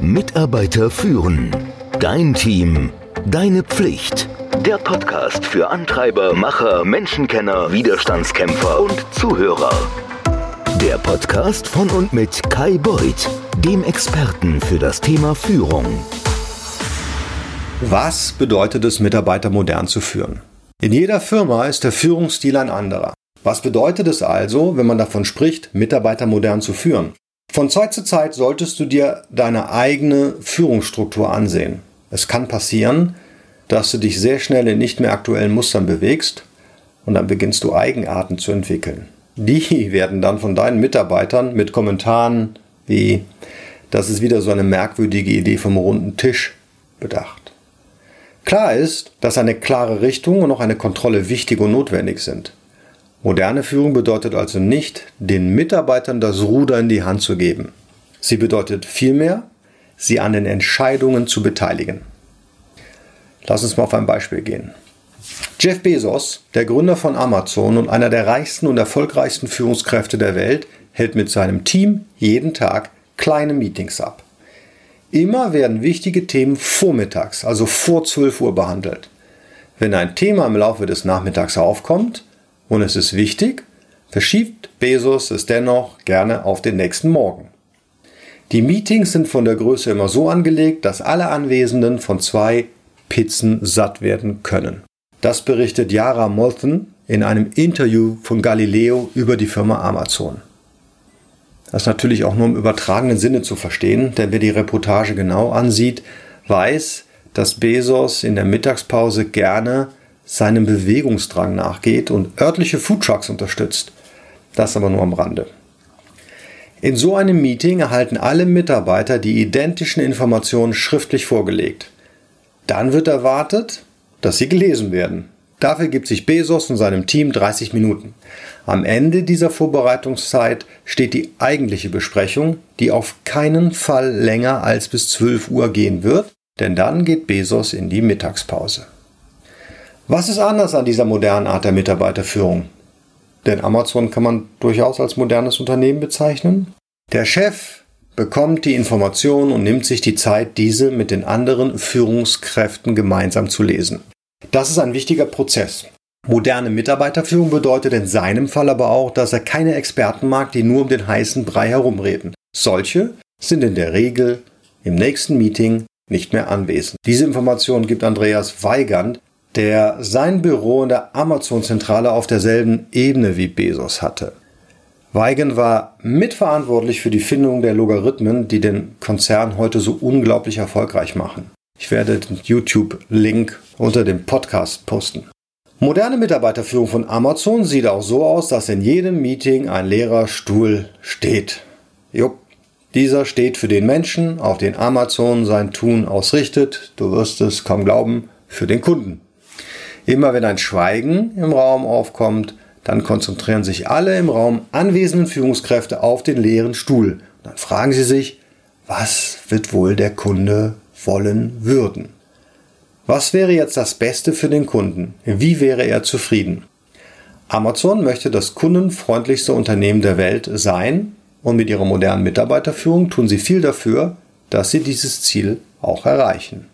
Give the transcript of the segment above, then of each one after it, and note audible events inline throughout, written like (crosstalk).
Mitarbeiter führen. Dein Team. Deine Pflicht. Der Podcast für Antreiber, Macher, Menschenkenner, Widerstandskämpfer und Zuhörer. Der Podcast von und mit Kai Beuth, dem Experten für das Thema Führung. Was bedeutet es, Mitarbeiter modern zu führen? In jeder Firma ist der Führungsstil ein anderer. Was bedeutet es also, wenn man davon spricht, Mitarbeiter modern zu führen? Von Zeit zu Zeit solltest du dir deine eigene Führungsstruktur ansehen. Es kann passieren, dass du dich sehr schnell in nicht mehr aktuellen Mustern bewegst und dann beginnst du Eigenarten zu entwickeln. Die (laughs) werden dann von deinen Mitarbeitern mit Kommentaren wie das ist wieder so eine merkwürdige Idee vom runden Tisch bedacht. Klar ist, dass eine klare Richtung und auch eine Kontrolle wichtig und notwendig sind. Moderne Führung bedeutet also nicht, den Mitarbeitern das Ruder in die Hand zu geben. Sie bedeutet vielmehr, sie an den Entscheidungen zu beteiligen. Lass uns mal auf ein Beispiel gehen. Jeff Bezos, der Gründer von Amazon und einer der reichsten und erfolgreichsten Führungskräfte der Welt, hält mit seinem Team jeden Tag kleine Meetings ab. Immer werden wichtige Themen vormittags, also vor 12 Uhr behandelt. Wenn ein Thema im Laufe des Nachmittags aufkommt, und es ist wichtig, verschiebt Bezos es dennoch gerne auf den nächsten Morgen. Die Meetings sind von der Größe immer so angelegt, dass alle Anwesenden von zwei Pizzen satt werden können. Das berichtet Yara Moulton in einem Interview von Galileo über die Firma Amazon. Das ist natürlich auch nur im übertragenen Sinne zu verstehen, denn wer die Reportage genau ansieht, weiß, dass Bezos in der Mittagspause gerne seinem Bewegungsdrang nachgeht und örtliche Foodtrucks unterstützt. Das aber nur am Rande. In so einem Meeting erhalten alle Mitarbeiter die identischen Informationen schriftlich vorgelegt. Dann wird erwartet, dass sie gelesen werden. Dafür gibt sich Bezos und seinem Team 30 Minuten. Am Ende dieser Vorbereitungszeit steht die eigentliche Besprechung, die auf keinen Fall länger als bis 12 Uhr gehen wird, denn dann geht Bezos in die Mittagspause. Was ist anders an dieser modernen Art der Mitarbeiterführung? Denn Amazon kann man durchaus als modernes Unternehmen bezeichnen. Der Chef bekommt die Informationen und nimmt sich die Zeit, diese mit den anderen Führungskräften gemeinsam zu lesen. Das ist ein wichtiger Prozess. Moderne Mitarbeiterführung bedeutet in seinem Fall aber auch, dass er keine Experten mag, die nur um den heißen Brei herumreden. Solche sind in der Regel im nächsten Meeting nicht mehr anwesend. Diese Information gibt Andreas Weigand der sein Büro in der Amazon-Zentrale auf derselben Ebene wie Bezos hatte. Weigen war mitverantwortlich für die Findung der Logarithmen, die den Konzern heute so unglaublich erfolgreich machen. Ich werde den YouTube-Link unter dem Podcast posten. Moderne Mitarbeiterführung von Amazon sieht auch so aus, dass in jedem Meeting ein leerer Stuhl steht. Jupp, dieser steht für den Menschen, auf den Amazon sein Tun ausrichtet, du wirst es kaum glauben, für den Kunden. Immer wenn ein Schweigen im Raum aufkommt, dann konzentrieren sich alle im Raum anwesenden Führungskräfte auf den leeren Stuhl. Dann fragen sie sich, was wird wohl der Kunde wollen würden? Was wäre jetzt das Beste für den Kunden? Wie wäre er zufrieden? Amazon möchte das kundenfreundlichste Unternehmen der Welt sein und mit ihrer modernen Mitarbeiterführung tun sie viel dafür, dass sie dieses Ziel auch erreichen.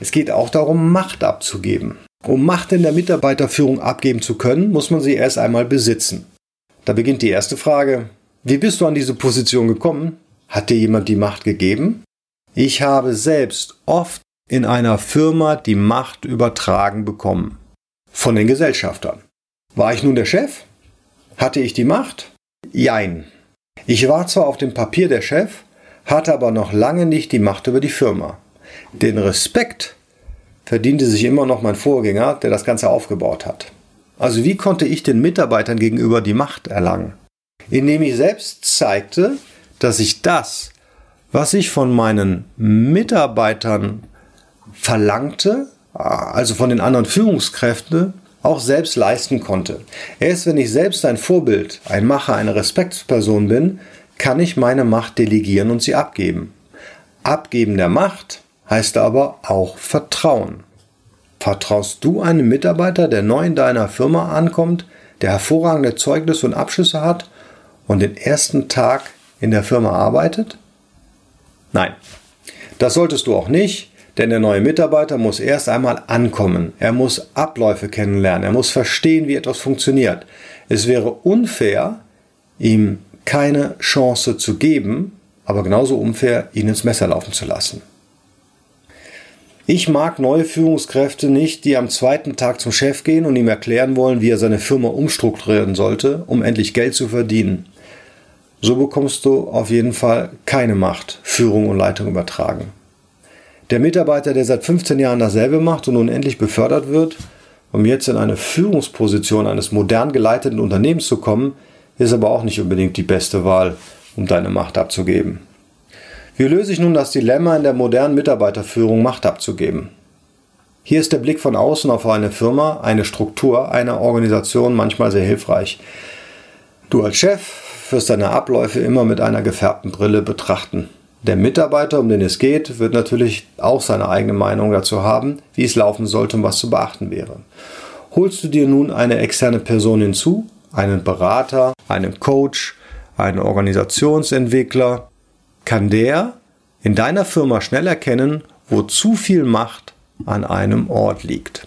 Es geht auch darum, Macht abzugeben. Um Macht in der Mitarbeiterführung abgeben zu können, muss man sie erst einmal besitzen. Da beginnt die erste Frage. Wie bist du an diese Position gekommen? Hat dir jemand die Macht gegeben? Ich habe selbst oft in einer Firma die Macht übertragen bekommen. Von den Gesellschaftern. War ich nun der Chef? Hatte ich die Macht? Jein. Ich war zwar auf dem Papier der Chef, hatte aber noch lange nicht die Macht über die Firma. Den Respekt verdiente sich immer noch mein Vorgänger, der das Ganze aufgebaut hat. Also wie konnte ich den Mitarbeitern gegenüber die Macht erlangen? Indem ich selbst zeigte, dass ich das, was ich von meinen Mitarbeitern verlangte, also von den anderen Führungskräften, auch selbst leisten konnte. Erst wenn ich selbst ein Vorbild, ein Macher, eine Respektsperson bin, kann ich meine Macht delegieren und sie abgeben. Abgeben der Macht heißt aber auch Vertrauen. Vertraust du einem Mitarbeiter, der neu in deiner Firma ankommt, der hervorragende Zeugnisse und Abschlüsse hat und den ersten Tag in der Firma arbeitet? Nein, das solltest du auch nicht, denn der neue Mitarbeiter muss erst einmal ankommen. Er muss Abläufe kennenlernen. Er muss verstehen, wie etwas funktioniert. Es wäre unfair, ihm keine Chance zu geben, aber genauso unfair, ihn ins Messer laufen zu lassen. Ich mag neue Führungskräfte nicht, die am zweiten Tag zum Chef gehen und ihm erklären wollen, wie er seine Firma umstrukturieren sollte, um endlich Geld zu verdienen. So bekommst du auf jeden Fall keine Macht, Führung und Leitung übertragen. Der Mitarbeiter, der seit 15 Jahren dasselbe macht und nun endlich befördert wird, um jetzt in eine Führungsposition eines modern geleiteten Unternehmens zu kommen, ist aber auch nicht unbedingt die beste Wahl, um deine Macht abzugeben. Wie löse ich nun das Dilemma in der modernen Mitarbeiterführung, Macht abzugeben? Hier ist der Blick von außen auf eine Firma, eine Struktur, eine Organisation manchmal sehr hilfreich. Du als Chef wirst deine Abläufe immer mit einer gefärbten Brille betrachten. Der Mitarbeiter, um den es geht, wird natürlich auch seine eigene Meinung dazu haben, wie es laufen sollte und was zu beachten wäre. Holst du dir nun eine externe Person hinzu, einen Berater, einen Coach, einen Organisationsentwickler, kann der in deiner Firma schnell erkennen, wo zu viel Macht an einem Ort liegt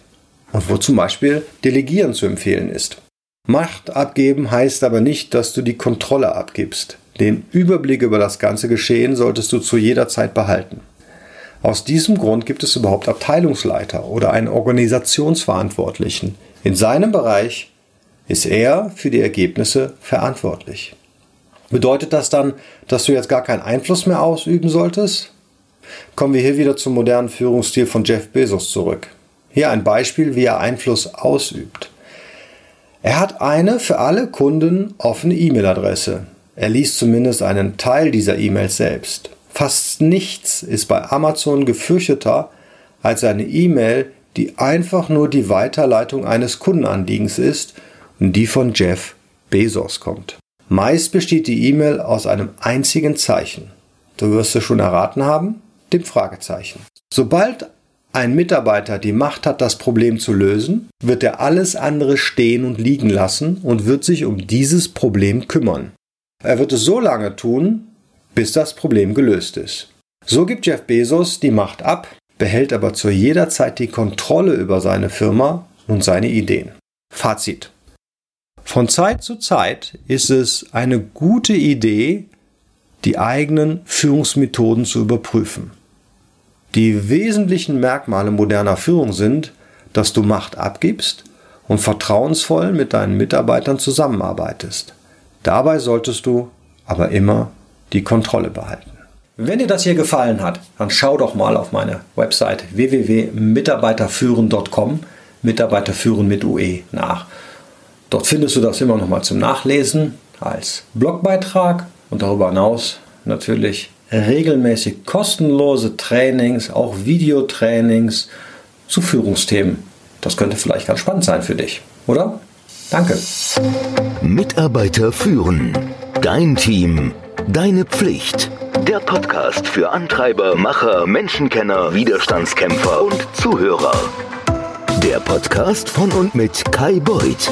und wo zum Beispiel Delegieren zu empfehlen ist. Macht abgeben heißt aber nicht, dass du die Kontrolle abgibst. Den Überblick über das ganze Geschehen solltest du zu jeder Zeit behalten. Aus diesem Grund gibt es überhaupt Abteilungsleiter oder einen Organisationsverantwortlichen. In seinem Bereich ist er für die Ergebnisse verantwortlich. Bedeutet das dann, dass du jetzt gar keinen Einfluss mehr ausüben solltest? Kommen wir hier wieder zum modernen Führungsstil von Jeff Bezos zurück. Hier ein Beispiel, wie er Einfluss ausübt. Er hat eine für alle Kunden offene E-Mail-Adresse. Er liest zumindest einen Teil dieser E-Mails selbst. Fast nichts ist bei Amazon gefürchteter als eine E-Mail, die einfach nur die Weiterleitung eines Kundenanliegens ist und die von Jeff Bezos kommt. Meist besteht die E-Mail aus einem einzigen Zeichen. Du wirst es schon erraten haben, dem Fragezeichen. Sobald ein Mitarbeiter die Macht hat, das Problem zu lösen, wird er alles andere stehen und liegen lassen und wird sich um dieses Problem kümmern. Er wird es so lange tun, bis das Problem gelöst ist. So gibt Jeff Bezos die Macht ab, behält aber zu jeder Zeit die Kontrolle über seine Firma und seine Ideen. Fazit. Von Zeit zu Zeit ist es eine gute Idee, die eigenen Führungsmethoden zu überprüfen. Die wesentlichen Merkmale moderner Führung sind, dass du Macht abgibst und vertrauensvoll mit deinen Mitarbeitern zusammenarbeitest. Dabei solltest du aber immer die Kontrolle behalten. Wenn dir das hier gefallen hat, dann schau doch mal auf meine Website www.mitarbeiterführen.com, Mitarbeiterführen mit UE nach. Dort findest du das immer noch mal zum Nachlesen als Blogbeitrag und darüber hinaus natürlich regelmäßig kostenlose Trainings, auch Videotrainings zu Führungsthemen. Das könnte vielleicht ganz spannend sein für dich, oder? Danke. Mitarbeiter führen. Dein Team. Deine Pflicht. Der Podcast für Antreiber, Macher, Menschenkenner, Widerstandskämpfer und Zuhörer. Der Podcast von und mit Kai Beuth,